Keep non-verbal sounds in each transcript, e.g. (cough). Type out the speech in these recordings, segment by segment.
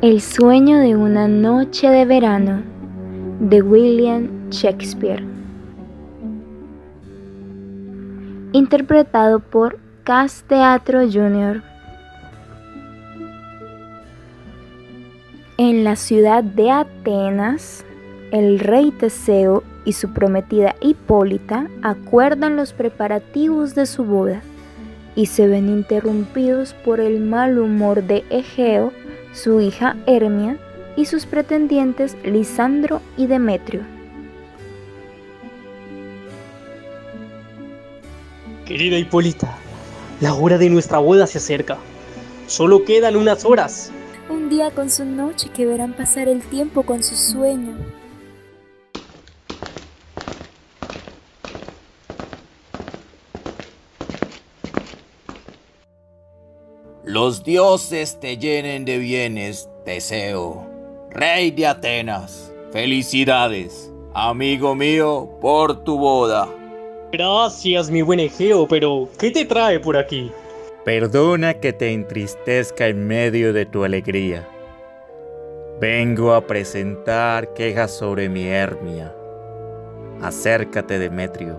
El sueño de una noche de verano de William Shakespeare. Interpretado por Cass Teatro Jr. En la ciudad de Atenas, el rey Teseo y su prometida Hipólita acuerdan los preparativos de su boda y se ven interrumpidos por el mal humor de Egeo, su hija Hermia y sus pretendientes Lisandro y Demetrio. Querida Hipólita, la hora de nuestra boda se acerca. Solo quedan unas horas. Un día con su noche que verán pasar el tiempo con su sueño. Los dioses te llenen de bienes, Teseo, rey de Atenas. Felicidades, amigo mío, por tu boda. Gracias, mi buen Egeo, pero ¿qué te trae por aquí? Perdona que te entristezca en medio de tu alegría. Vengo a presentar quejas sobre mi Hermia. Acércate, Demetrio.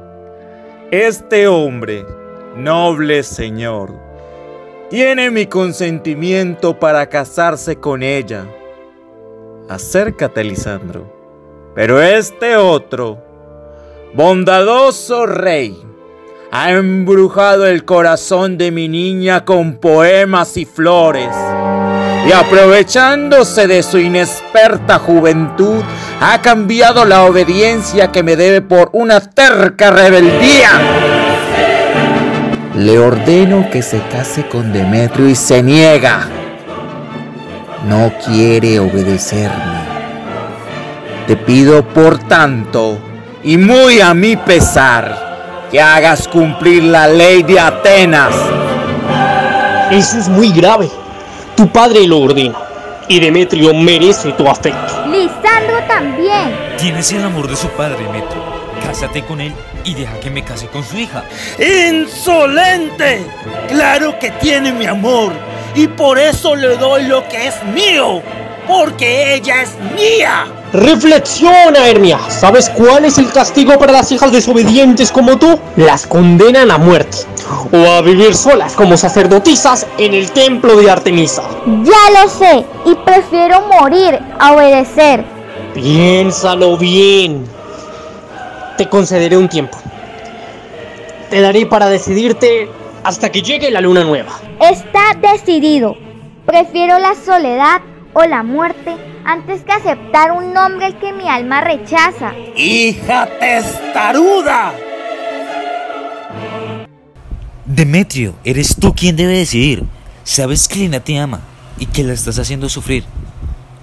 Este hombre, noble señor, tiene mi consentimiento para casarse con ella. Acércate, Lisandro. Pero este otro, bondadoso rey, ha embrujado el corazón de mi niña con poemas y flores. Y aprovechándose de su inexperta juventud, ha cambiado la obediencia que me debe por una terca rebeldía. Le ordeno que se case con Demetrio y se niega. No quiere obedecerme. Te pido por tanto, y muy a mi pesar, que hagas cumplir la ley de Atenas. Eso es muy grave. Tu padre lo ordena. Y Demetrio merece tu afecto. Lisandro también. Tienes el amor de su padre, Demetrio. Cásate con él y deja que me case con su hija. ¡Insolente! Claro que tiene mi amor y por eso le doy lo que es mío, porque ella es mía. Reflexiona, Hermia. ¿Sabes cuál es el castigo para las hijas desobedientes como tú? Las condenan a muerte o a vivir solas como sacerdotisas en el templo de Artemisa. Ya lo sé y prefiero morir a obedecer. Piénsalo bien. Te concederé un tiempo. Te daré para decidirte hasta que llegue la luna nueva. Está decidido. Prefiero la soledad o la muerte antes que aceptar un nombre que mi alma rechaza. ¡Hija testaruda! Demetrio, eres tú quien debe decidir. Sabes que Lina te ama y que la estás haciendo sufrir.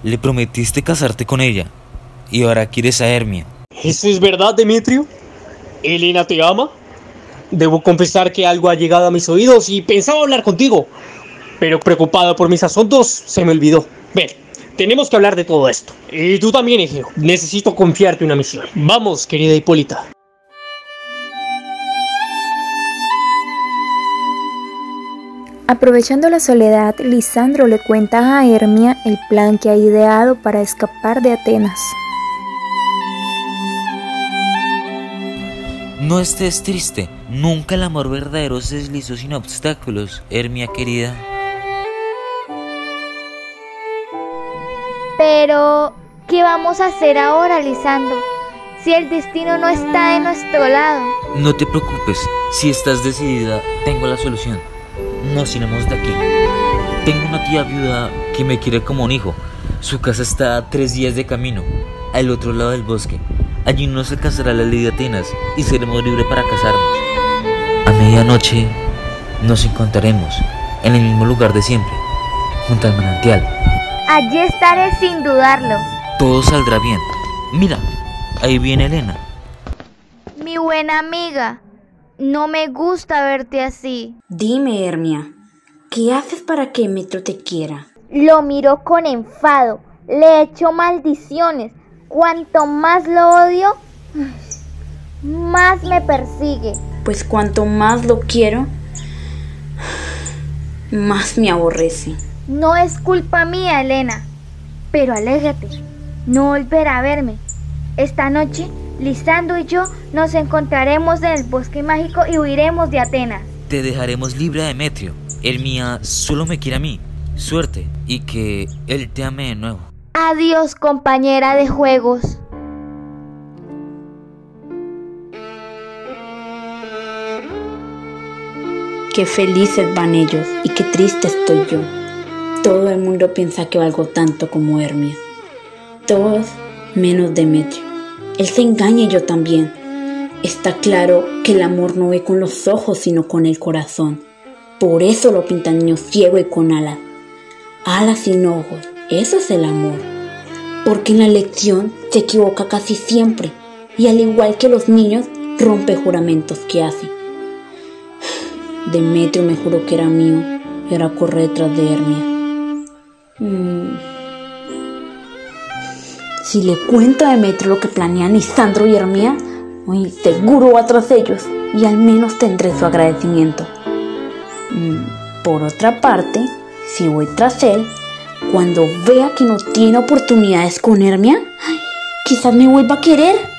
Le prometiste casarte con ella y ahora quieres a Hermia. ¿Eso es verdad, Demetrio? ¿Elena te ama? Debo confesar que algo ha llegado a mis oídos y pensaba hablar contigo, pero preocupado por mis asuntos se me olvidó. Ven, tenemos que hablar de todo esto. Y tú también, Egeo. Necesito confiarte una misión. Vamos, querida Hipólita. Aprovechando la soledad, Lisandro le cuenta a Hermia el plan que ha ideado para escapar de Atenas. No estés triste, nunca el amor verdadero se deslizó sin obstáculos, Hermia querida. Pero, ¿qué vamos a hacer ahora, Lisandro? Si el destino no está de nuestro lado. No te preocupes, si estás decidida, tengo la solución. Nos iremos de aquí. Tengo una tía viuda que me quiere como un hijo. Su casa está a tres días de camino, al otro lado del bosque. Allí no se casará la ley de Atenas y seremos libres para casarnos. A medianoche nos encontraremos en el mismo lugar de siempre, junto al manantial. Allí estaré sin dudarlo. Todo saldrá bien. Mira, ahí viene Elena. Mi buena amiga, no me gusta verte así. Dime, Hermia, ¿qué haces para que Metro te quiera? Lo miró con enfado, le echó maldiciones. Cuanto más lo odio, más me persigue. Pues cuanto más lo quiero, más me aborrece. No es culpa mía, Elena. Pero alégrate, no volverá a verme. Esta noche, Lisandro y yo nos encontraremos en el bosque mágico y huiremos de Atenas. Te dejaremos libre a Demetrio. Hermia solo me quiere a mí. Suerte y que él te ame de nuevo. Adiós, compañera de juegos. Qué felices van ellos y qué triste estoy yo. Todo el mundo piensa que valgo tanto como Hermia. Todos menos Demetrio. Él se engaña y yo también. Está claro que el amor no ve con los ojos sino con el corazón. Por eso lo pintan niño ciego y con alas. Alas sin ojos, eso es el amor. Porque en la lección se equivoca casi siempre y al igual que los niños rompe juramentos que hace. (sighs) Demetrio me juró que era mío y ahora corre detrás de Hermia. Mm. Si le cuento a Demetrio lo que planean Lisandro y Hermia, hoy seguro va tras ellos y al menos tendré su agradecimiento. Mm, por otra parte, si voy tras él, cuando vea que no tiene oportunidades con Hermia, quizás me vuelva a querer